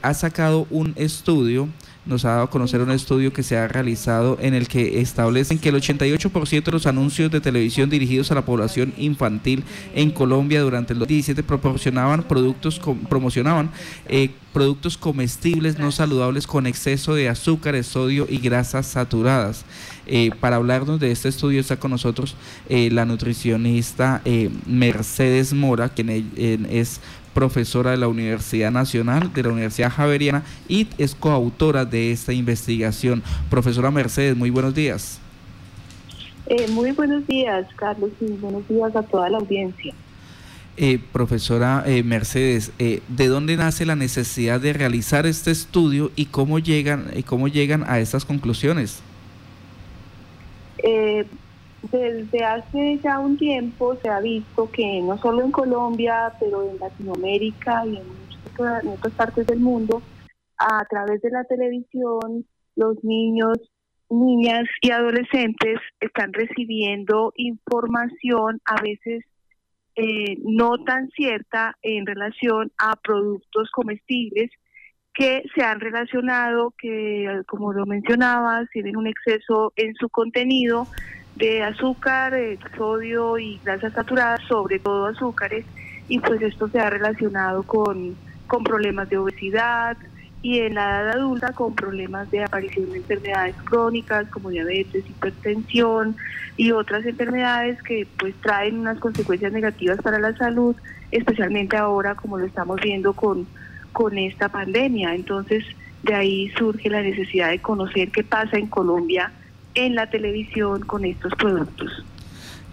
ha sacado un estudio, nos ha dado a conocer un estudio que se ha realizado en el que establecen que el 88% de los anuncios de televisión dirigidos a la población infantil en Colombia durante el 2017 proporcionaban productos, promocionaban eh, productos comestibles no saludables con exceso de azúcar, sodio y grasas saturadas. Eh, para hablarnos de este estudio está con nosotros eh, la nutricionista Mercedes Mora, quien es profesora de la Universidad Nacional, de la Universidad Javeriana y es coautora de esta investigación. Profesora Mercedes, muy buenos días. Eh, muy buenos días, Carlos, y buenos días a toda la audiencia. Eh, profesora eh, Mercedes, ¿de dónde nace la necesidad de realizar este estudio y cómo llegan, cómo llegan a estas conclusiones? Desde hace ya un tiempo se ha visto que no solo en Colombia, pero en Latinoamérica y en, otras partes del mundo, a través de la televisión, los niños, niñas y adolescentes están recibiendo información a veces eh, no tan cierta en relación a productos comestibles que se han relacionado, que como lo mencionabas, tienen un exceso en su contenido de azúcar, sodio y grasas saturadas, sobre todo azúcares, y pues esto se ha relacionado con, con problemas de obesidad y en la edad adulta con problemas de aparición de enfermedades crónicas como diabetes, hipertensión y otras enfermedades que pues traen unas consecuencias negativas para la salud, especialmente ahora como lo estamos viendo con, con esta pandemia. Entonces de ahí surge la necesidad de conocer qué pasa en Colombia en la televisión con estos productos.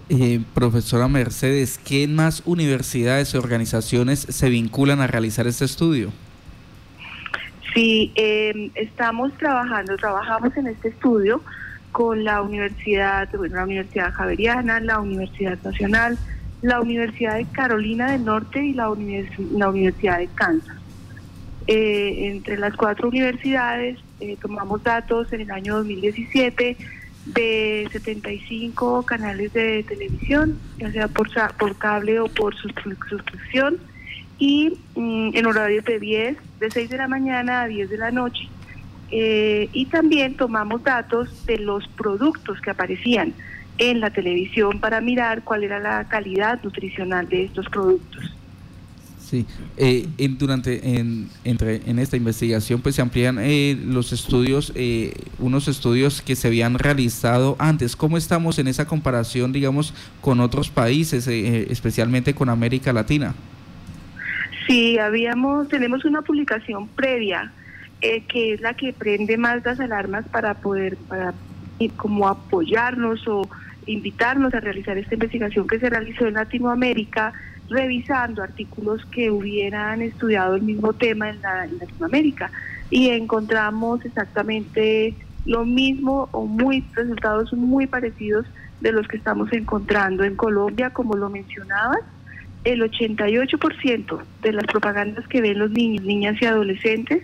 Eh, profesora Mercedes, ¿qué más universidades y organizaciones se vinculan a realizar este estudio? Sí, em, estamos trabajando, trabajamos en este estudio con la Universidad, bueno, la Universidad Javeriana, la Universidad Nacional, la Universidad de Carolina del Norte y la, la Universidad de Kansas. Eh, entre las cuatro universidades eh, tomamos datos en el año 2017 de 75 canales de televisión, ya sea por, por cable o por suscripción, y mm, en horario de 10, de 6 de la mañana a 10 de la noche. Eh, y también tomamos datos de los productos que aparecían en la televisión para mirar cuál era la calidad nutricional de estos productos. Sí, eh, en, durante en, entre, en esta investigación pues se amplían eh, los estudios, eh, unos estudios que se habían realizado antes. ¿Cómo estamos en esa comparación, digamos, con otros países, especialmente con América Latina? Sí, habíamos, tenemos una publicación previa que es la que prende más las alarmas para poder, para como apoyarnos o invitarnos a realizar esta investigación que se realizó en Latinoamérica revisando artículos que hubieran estudiado el mismo tema en, Latinoamérica. Y encontramos exactamente lo mismo o muy resultados muy parecidos de los que estamos encontrando en Colombia, como lo mencionabas, el 88% de las propagandas que ven los niños, niñas y adolescentes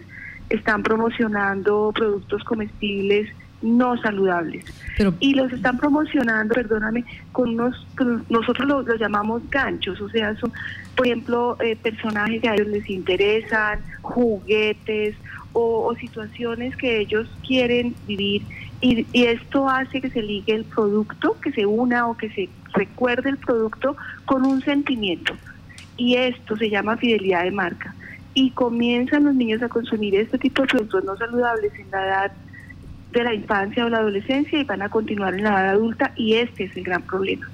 están promocionando productos comestibles no saludables. y los están promocionando, perdóname, con unos, nosotros los, llamamos ganchos, o sea, son, por ejemplo, eh, personajes que a ellos les interesan, juguetes o, situaciones que ellos quieren vivir. Y, y esto hace que se ligue el producto, que se una o que se recuerde el producto con un sentimiento. Y esto se llama fidelidad de marca. Y comienzan los niños a consumir este tipo de productos no saludables en la edad de la infancia o la adolescencia y van a continuar en la edad adulta y este es el gran problema.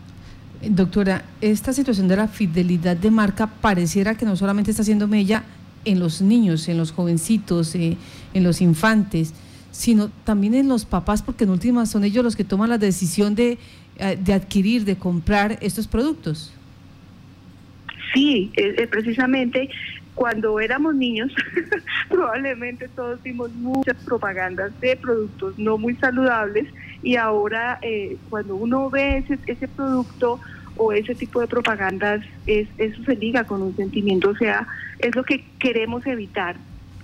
Doctora, esta situación de la fidelidad de marca pareciera que no solamente está haciendo mella en los niños, en los jovencitos, eh, en los infantes, sino también en los papás, porque en última son ellos los que toman la decisión de, eh, de adquirir, de comprar estos productos. Sí, eh, precisamente cuando éramos niños, probablemente todos vimos muchas propagandas de productos no muy saludables y ahora eh, cuando uno ve ese, ese producto o ese tipo de propagandas, es, eso se liga con un sentimiento, o sea, es lo que queremos evitar,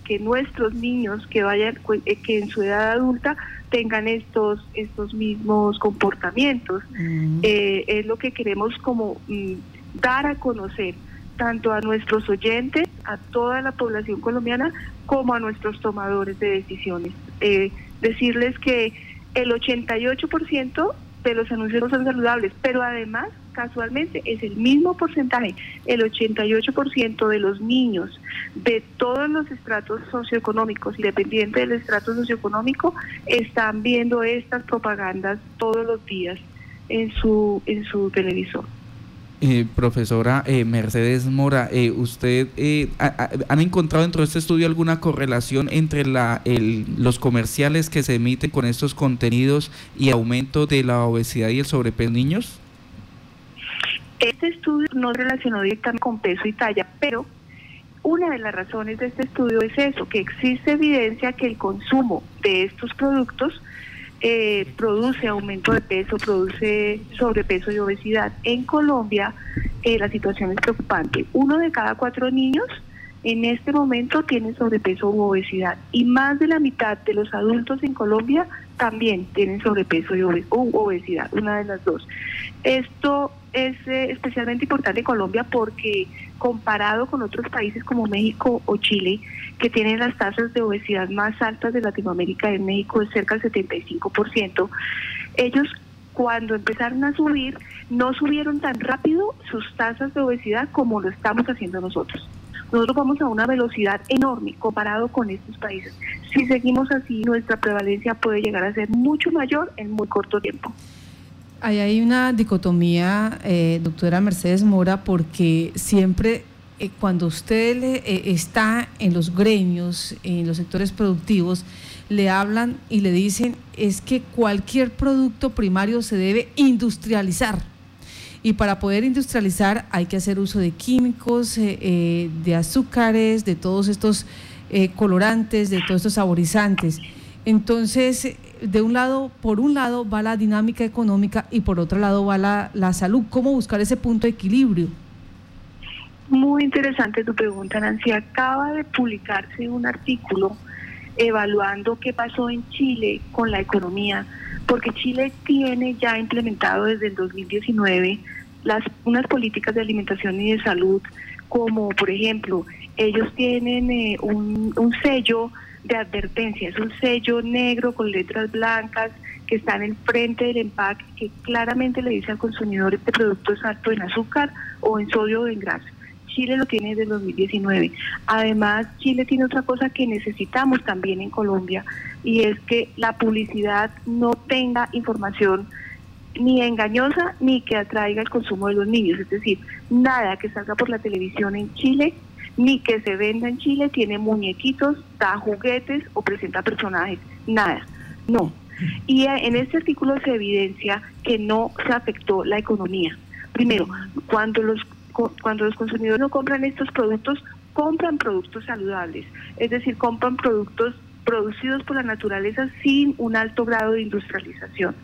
que nuestros niños que vayan, eh, que en su edad adulta tengan estos, estos mismos comportamientos. Mm. Eh, es lo que queremos como mm, dar a conocer tanto a nuestros oyentes, a toda la población colombiana, como a nuestros tomadores de decisiones. Eh, decirles que el 88% de los anuncios son saludables, pero además, casualmente, es el mismo porcentaje, el 88% de los niños de todos los estratos socioeconómicos, independiente del estrato socioeconómico, están viendo estas propagandas todos los días en su, en su televisor. Eh, profesora eh, Mercedes Mora, eh, ¿usted han encontrado dentro de este estudio alguna correlación entre la, los comerciales que se emiten con estos contenidos y aumento de la obesidad y el sobrepeso en niños? Este estudio no relacionó directamente con peso y talla, pero una de las razones de este estudio es eso, que existe evidencia que el consumo de estos productos eh, produce aumento de peso, produce sobrepeso y obesidad. En Colombia eh, la situación es preocupante. Uno de cada cuatro niños en este momento tiene sobrepeso u obesidad y más de la mitad de los adultos en Colombia también tienen sobrepeso y obesidad, una de las dos. Esto es eh, especialmente importante Colombia porque comparado con otros países como México o Chile, que tienen las tasas de obesidad más altas de Latinoamérica, en México es cerca del 75%, ellos cuando empezaron a subir no subieron tan rápido sus tasas de obesidad como lo estamos haciendo nosotros. Nosotros vamos a una velocidad enorme comparado con estos países. Si seguimos así, nuestra prevalencia puede llegar a ser mucho mayor en muy corto tiempo. Ahí hay una dicotomía, eh, doctora Mercedes Mora, porque siempre eh, cuando usted eh, está en los gremios, en los sectores productivos, le hablan y le dicen es que cualquier producto primario se debe industrializar. Y para poder industrializar hay que hacer uso de químicos, de azúcares, de todos estos colorantes, de todos estos saborizantes. Entonces, de un lado, por un lado va la dinámica económica y por otro lado va la, la salud. ¿Cómo buscar ese punto de equilibrio? Muy interesante tu pregunta, Nancy. Acaba de publicarse un artículo evaluando qué pasó en Chile con la economía, porque Chile tiene ya implementado desde el 2019 las, unas políticas de alimentación y de salud, como por ejemplo, ellos tienen eh, un, un sello de advertencia. Es un sello negro con letras blancas que está en el frente del empaque que claramente le dice al consumidor este producto es alto en azúcar o en sodio o en grasa. Chile lo tiene desde 2019. Además, Chile tiene otra cosa que necesitamos también en Colombia y es que la publicidad no tenga información ni engañosa ni que atraiga el consumo de los niños. Es decir, nada que salga por la televisión en Chile ni que se venda en Chile tiene muñequitos, da juguetes o presenta personajes, nada, no. Y en este artículo se evidencia que no se afectó la economía. Primero, cuando los cuando los consumidores no compran estos productos, compran productos saludables, es decir, compran productos producidos por la naturaleza sin un alto grado de industrialización.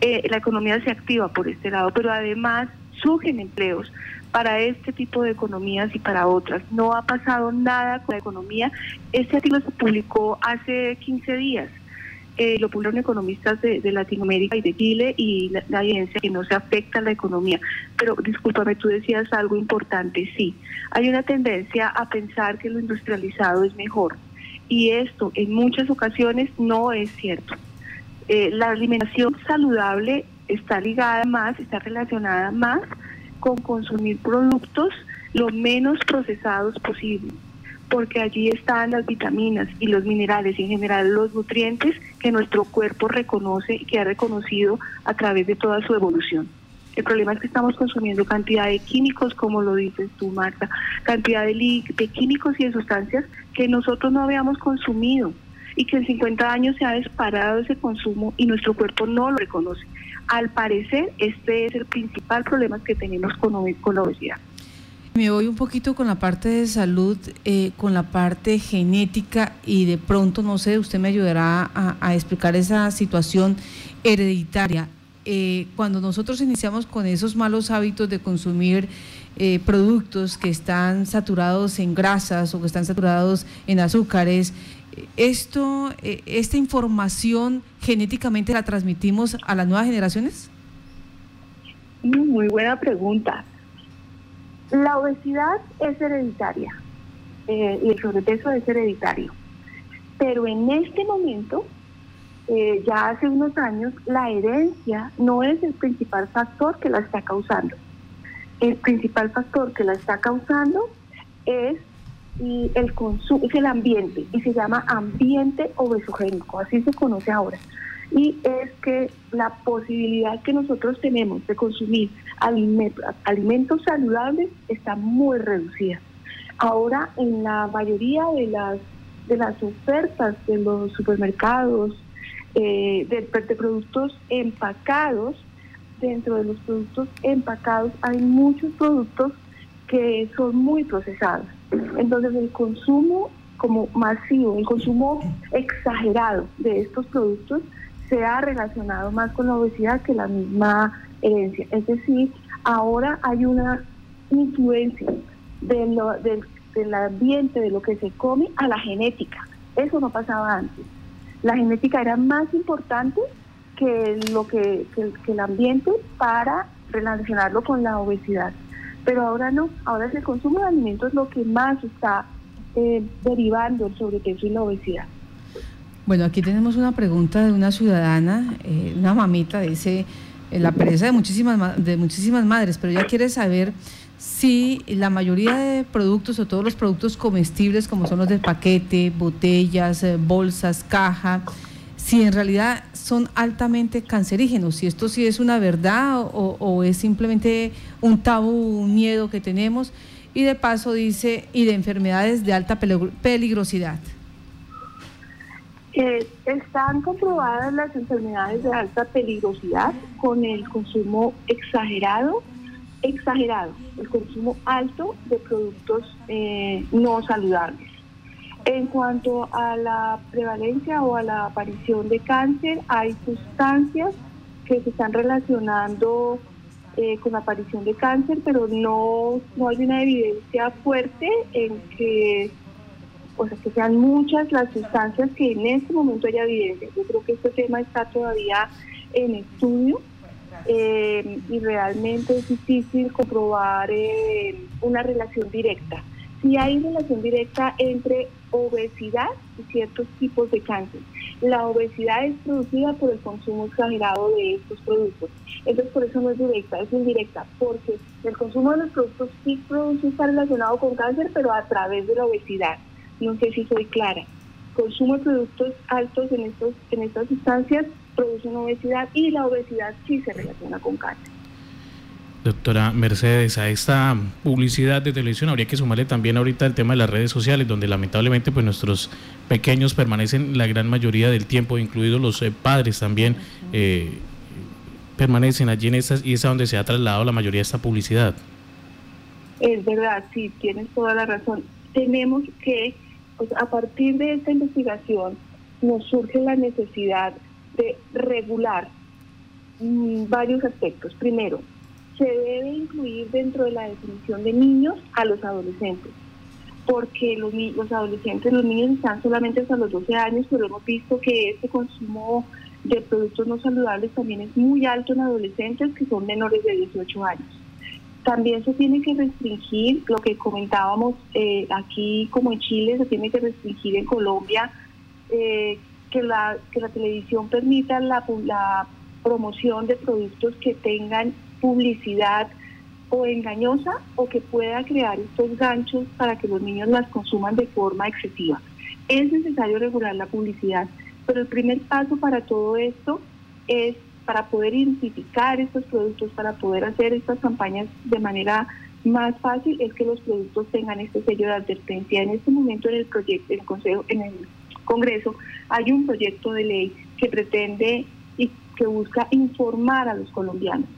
Eh, la economía se activa por este lado, pero además surgen empleos para este tipo de economías y para otras. No ha pasado nada con la economía. Este artículo se publicó hace 15 días. Eh, lo publicaron economistas de, Latinoamérica y de Chile y la, evidencia que no se afecta a la economía. Pero discúlpame, tú decías algo importante. Sí, hay una tendencia a pensar que lo industrializado es mejor. Y esto en muchas ocasiones no es cierto. Eh, la alimentación saludable está ligada más, está relacionada más con consumir productos lo menos procesados posible, porque allí están las vitaminas y los minerales y en general los nutrientes que nuestro cuerpo reconoce y que ha reconocido a través de toda su evolución. El problema es que estamos consumiendo cantidad de químicos, como lo dices tú, Marta, cantidad de, de químicos y de sustancias que nosotros no habíamos consumido y que en 50 años se ha disparado ese consumo y nuestro cuerpo no lo reconoce. Al parecer, este es el principal problema que tenemos con, la obesidad. Me voy un poquito con la parte de salud, eh, con la parte genética y de pronto, no sé, usted me ayudará a, explicar esa situación hereditaria. Eh, cuando nosotros iniciamos con esos malos hábitos de consumir eh, productos que están saturados en grasas o que están saturados en azúcares, esto, eh, esta información genéticamente la transmitimos a las nuevas generaciones? Muy buena pregunta. La obesidad es hereditaria eh, y el sobrepeso es hereditario. Pero en este momento, eh, ya hace unos años, la herencia no es el principal factor que la está causando. El principal factor que la está causando es y el consumo, es el ambiente y se llama ambiente obesogénico, así se conoce ahora. Y es que la posibilidad que nosotros tenemos de consumir alimentos saludables está muy reducida. Ahora en la mayoría de las de las ofertas de los supermercados eh, de, de productos empacados, dentro de los productos empacados hay muchos productos que son muy procesados. Entonces el consumo como masivo, el consumo exagerado de estos productos se ha relacionado más con la obesidad que la misma herencia. Es decir, ahora hay una influencia del ambiente, de lo que se come, a la genética. Eso no pasaba antes. La genética era más importante que lo que, que el ambiente para relacionarlo con la obesidad pero ahora no, ahora es el consumo de alimentos lo que más está eh, derivando el sobrepeso y la obesidad. Bueno, aquí tenemos una pregunta de una ciudadana, eh, una mamita, dice eh, la pereza de muchísimas, de muchísimas madres, pero ella quiere saber si la mayoría de productos o todos los productos comestibles como son los del paquete, botellas, bolsas, caja, si en realidad son altamente cancerígenos, si esto sí es una verdad o, es simplemente un tabú, un miedo que tenemos, y de paso dice, y de enfermedades de alta peligrosidad. Eh, están comprobadas las enfermedades de alta peligrosidad con el consumo exagerado, exagerado, el consumo alto de productos eh, no saludables. En cuanto a la prevalencia o a la aparición de cáncer, hay sustancias que se están relacionando eh, con la aparición de cáncer, pero no, no hay una evidencia fuerte en que, o sea, que sean muchas las sustancias que en este momento haya evidencia. Yo creo que este tema está todavía en estudio eh, y realmente es difícil comprobar eh, una relación directa. Si hay relación directa entre obesidad y ciertos tipos de cáncer. La obesidad es producida por el consumo exagerado de estos productos. Entonces, por eso no es directa, es indirecta, porque el consumo de los productos sí produce, está relacionado con cáncer, pero a través de la obesidad. No sé si soy clara. Consumo de productos altos en, estos, en estas sustancias produce una obesidad y la obesidad sí se relaciona con cáncer. Doctora Mercedes, a esta publicidad de televisión habría que sumarle también ahorita el tema de las redes sociales, donde lamentablemente pues nuestros pequeños permanecen la gran mayoría del tiempo, incluidos los eh, padres también, eh, permanecen allí en estas y es a donde se ha trasladado la mayoría de esta publicidad. Es verdad, sí, tienes toda la razón. Tenemos que, pues, a partir de esta investigación, nos surge la necesidad de regular mm, varios aspectos. Primero, se debe incluir dentro de la definición de niños a los adolescentes, porque los, los adolescentes, los niños están solamente hasta los 12 años, pero hemos visto que este consumo de productos no saludables también es muy alto en adolescentes que son menores de 18 años. También se tiene que restringir, lo que comentábamos eh, aquí como en Chile, se tiene que restringir en Colombia, eh, que, la, que la televisión permita la, la promoción de productos que tengan publicidad o engañosa o que pueda crear estos ganchos para que los niños las consuman de forma excesiva. Es necesario regular la publicidad, pero el primer paso para todo esto es para poder identificar estos productos, para poder hacer estas campañas de manera más fácil, es que los productos tengan este sello de advertencia. En este momento en el proyecto, en el Consejo, en el Congreso, hay un proyecto de ley que pretende y que busca informar a los colombianos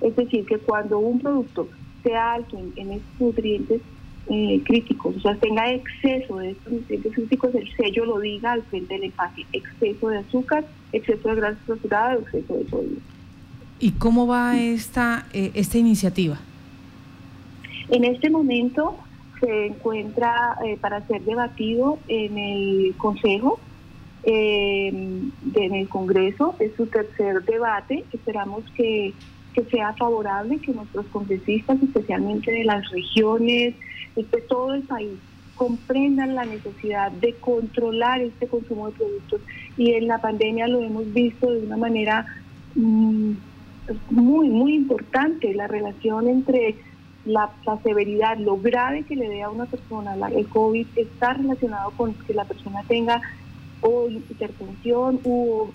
es decir, que cuando un producto sea alto en, estos nutrientes eh, críticos, o sea, tenga exceso de estos nutrientes críticos, el sello lo diga al frente del empaque, exceso de azúcar, exceso de grasa saturada, exceso de sodio. ¿Y cómo va esta, eh, esta iniciativa? En este momento se encuentra eh, para ser debatido en el Consejo, en el Congreso, es su tercer debate, esperamos que que sea favorable, que nuestros congresistas, especialmente de las regiones, de todo el país, comprendan la necesidad de controlar este consumo de productos y en la pandemia lo hemos visto de una manera mm, muy, muy importante, la relación entre la, severidad, lo grave que le dé a una persona la, el COVID está relacionado con que la persona tenga o hipertensión o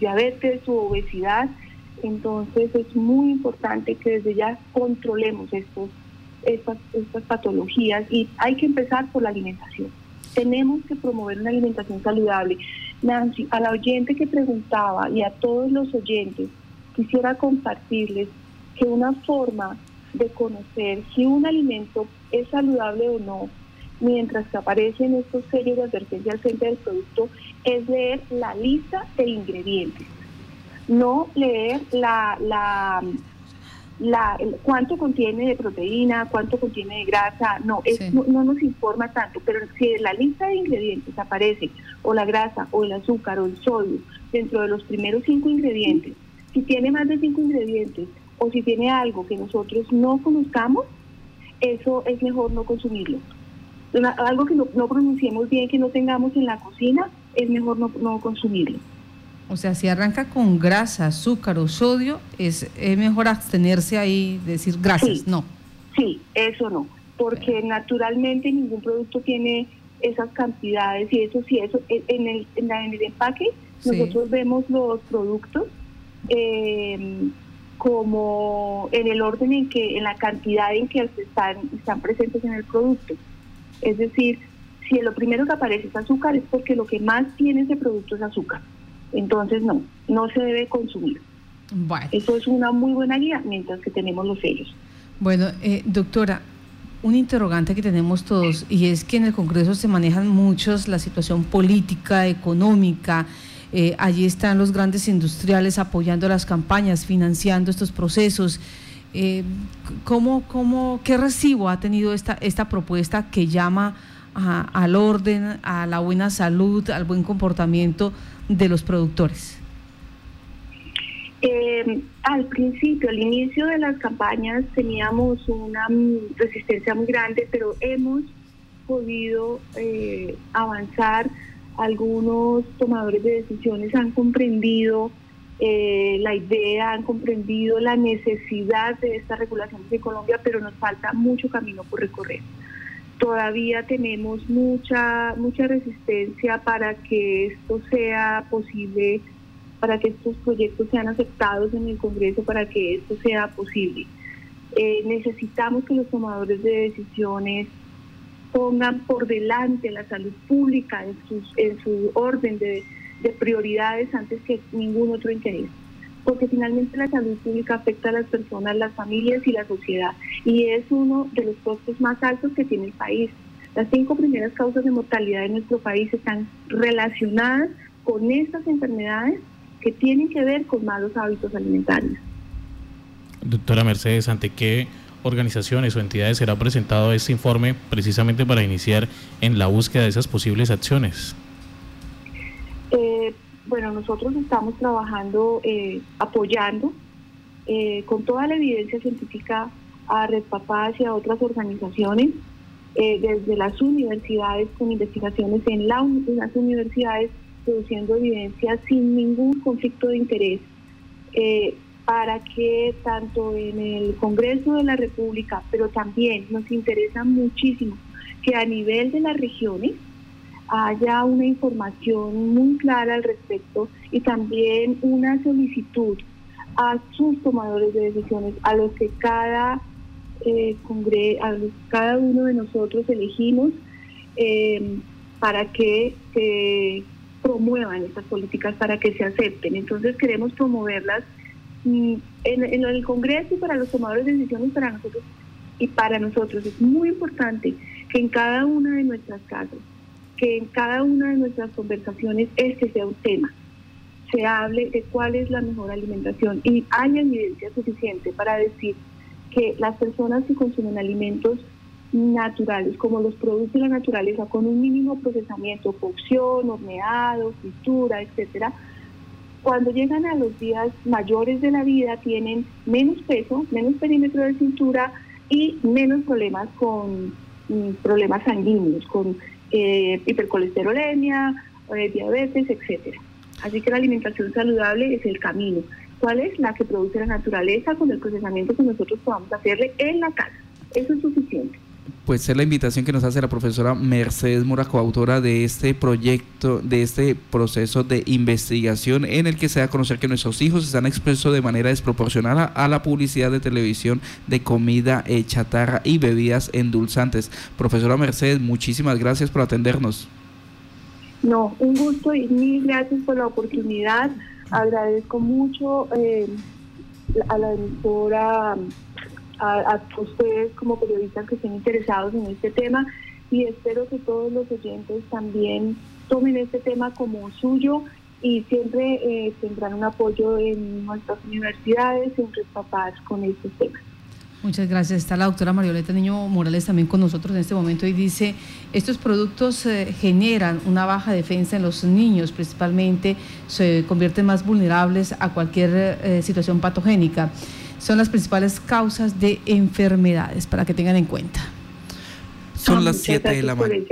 diabetes u obesidad. Entonces es muy importante que desde ya controlemos estos, estas, estas patologías y hay que empezar por la alimentación. Tenemos que promover una alimentación saludable. Nancy, a la oyente que preguntaba y a todos los oyentes, quisiera compartirles que una forma de conocer si un alimento es saludable o no, mientras que aparecen estos sellos de advertencia al frente del producto, es leer la lista de ingredientes, no leer la, la, la cuánto contiene de proteína, cuánto contiene de grasa, no, no, no, nos informa tanto, pero si en la lista de ingredientes aparece o la grasa o el azúcar o el sodio dentro de los primeros cinco ingredientes, si tiene más de cinco ingredientes o si tiene algo que nosotros no conozcamos, eso es mejor no consumirlo. Algo que no, pronunciemos bien, que no tengamos en la cocina, es mejor no, consumirlo. O sea, si arranca con grasa, azúcar o sodio, es, es mejor abstenerse ahí, decir gracias, no. Sí, eso no, porque naturalmente ningún producto tiene esas cantidades y eso sí, eso en el, en, el empaque nosotros vemos los productos eh, como en el orden en que, en la cantidad en que están, están presentes en el producto. Es decir, si lo primero que aparece es azúcar es porque lo que más tiene ese producto es azúcar. Entonces no, no se debe consumir. Eso es una muy buena guía mientras que tenemos los sellos. Bueno, eh, doctora, un interrogante que tenemos todos y es que en el Congreso se manejan muchos la situación política, económica, eh, allí están los grandes industriales apoyando las campañas, financiando estos procesos. Eh, ¿cómo, cómo, ¿Qué recibo ha tenido esta, esta propuesta que llama al orden, a la buena salud, al buen comportamiento de los productores? Eh, al principio, al inicio de las campañas teníamos una resistencia muy grande, pero hemos podido eh, avanzar algunos tomadores de decisiones han comprendido eh, la idea, han comprendido la necesidad de esta regulación en Colombia, pero nos falta mucho camino por recorrer. Todavía tenemos mucha, mucha resistencia para que esto sea posible, para que estos proyectos sean aceptados en el Congreso, para que esto sea posible. Eh, necesitamos que los tomadores de decisiones pongan por delante la salud pública en, en su orden de, prioridades antes que ningún otro interés porque finalmente la salud pública afecta a las personas, las familias y la sociedad, y es uno de los costos más altos que tiene el país. Las cinco primeras causas de mortalidad en nuestro país están relacionadas con estas enfermedades que tienen que ver con malos hábitos alimentarios. Doctora Mercedes, ¿ante qué organizaciones o entidades será presentado este informe precisamente para iniciar en la búsqueda de esas posibles acciones? Eh, bueno, nosotros estamos trabajando, eh, apoyando eh, con toda la evidencia científica a Red Papás y a otras organizaciones, desde las universidades con investigaciones en, las universidades produciendo evidencia sin ningún conflicto de interés para que tanto en el Congreso de la República, pero también nos interesa muchísimo que a nivel de las regiones haya una información muy clara al respecto y también una solicitud a sus tomadores de decisiones, a los que cada, eh, a cada uno de nosotros elegimos eh, para que se promuevan estas políticas, para que se acepten. Entonces queremos promoverlas en, en el Congreso y para los tomadores de decisiones para nosotros y para nosotros es muy importante que en cada una de nuestras casas, que en cada una de nuestras conversaciones este sea un tema, se hable de cuál es la mejor alimentación. Y haya evidencia suficiente para decir que las personas que consumen alimentos naturales, como los productos de la naturaleza, con un mínimo procesamiento, cocción, horneado, fritura, etcétera, cuando llegan a los días mayores de la vida tienen menos peso, menos perímetro de cintura y menos problemas con mm, problemas sanguíneos, con eh, hipercolesterolemia, eh, diabetes, etcétera. Así que la alimentación saludable es el camino. ¿Cuál es? La que produce la naturaleza con el procesamiento que nosotros podamos hacerle en la casa. Eso es suficiente pues es la invitación que nos hace la profesora Mercedes Mora, coautora de este proyecto, de este proceso de investigación en el que se da a conocer que nuestros hijos están expuestos de manera desproporcionada a la publicidad de televisión de comida eh, chatarra y bebidas endulzantes. Profesora Mercedes, muchísimas gracias por atendernos. No, un gusto y mil gracias por la oportunidad. Agradezco mucho eh, a la doctora a, ustedes como periodistas que estén interesados en este tema y espero que todos los oyentes también tomen este tema como suyo y siempre eh, tendrán un apoyo en nuestras universidades, en nuestros papás con estos temas. Muchas gracias. Está la doctora Marioleta Niño Morales también con nosotros en este momento y dice, estos productos eh, generan una baja defensa en los niños, principalmente se convierten más vulnerables a cualquier eh, situación patogénica son las principales causas de enfermedades para que tengan en cuenta. Son las 7 de la mañana.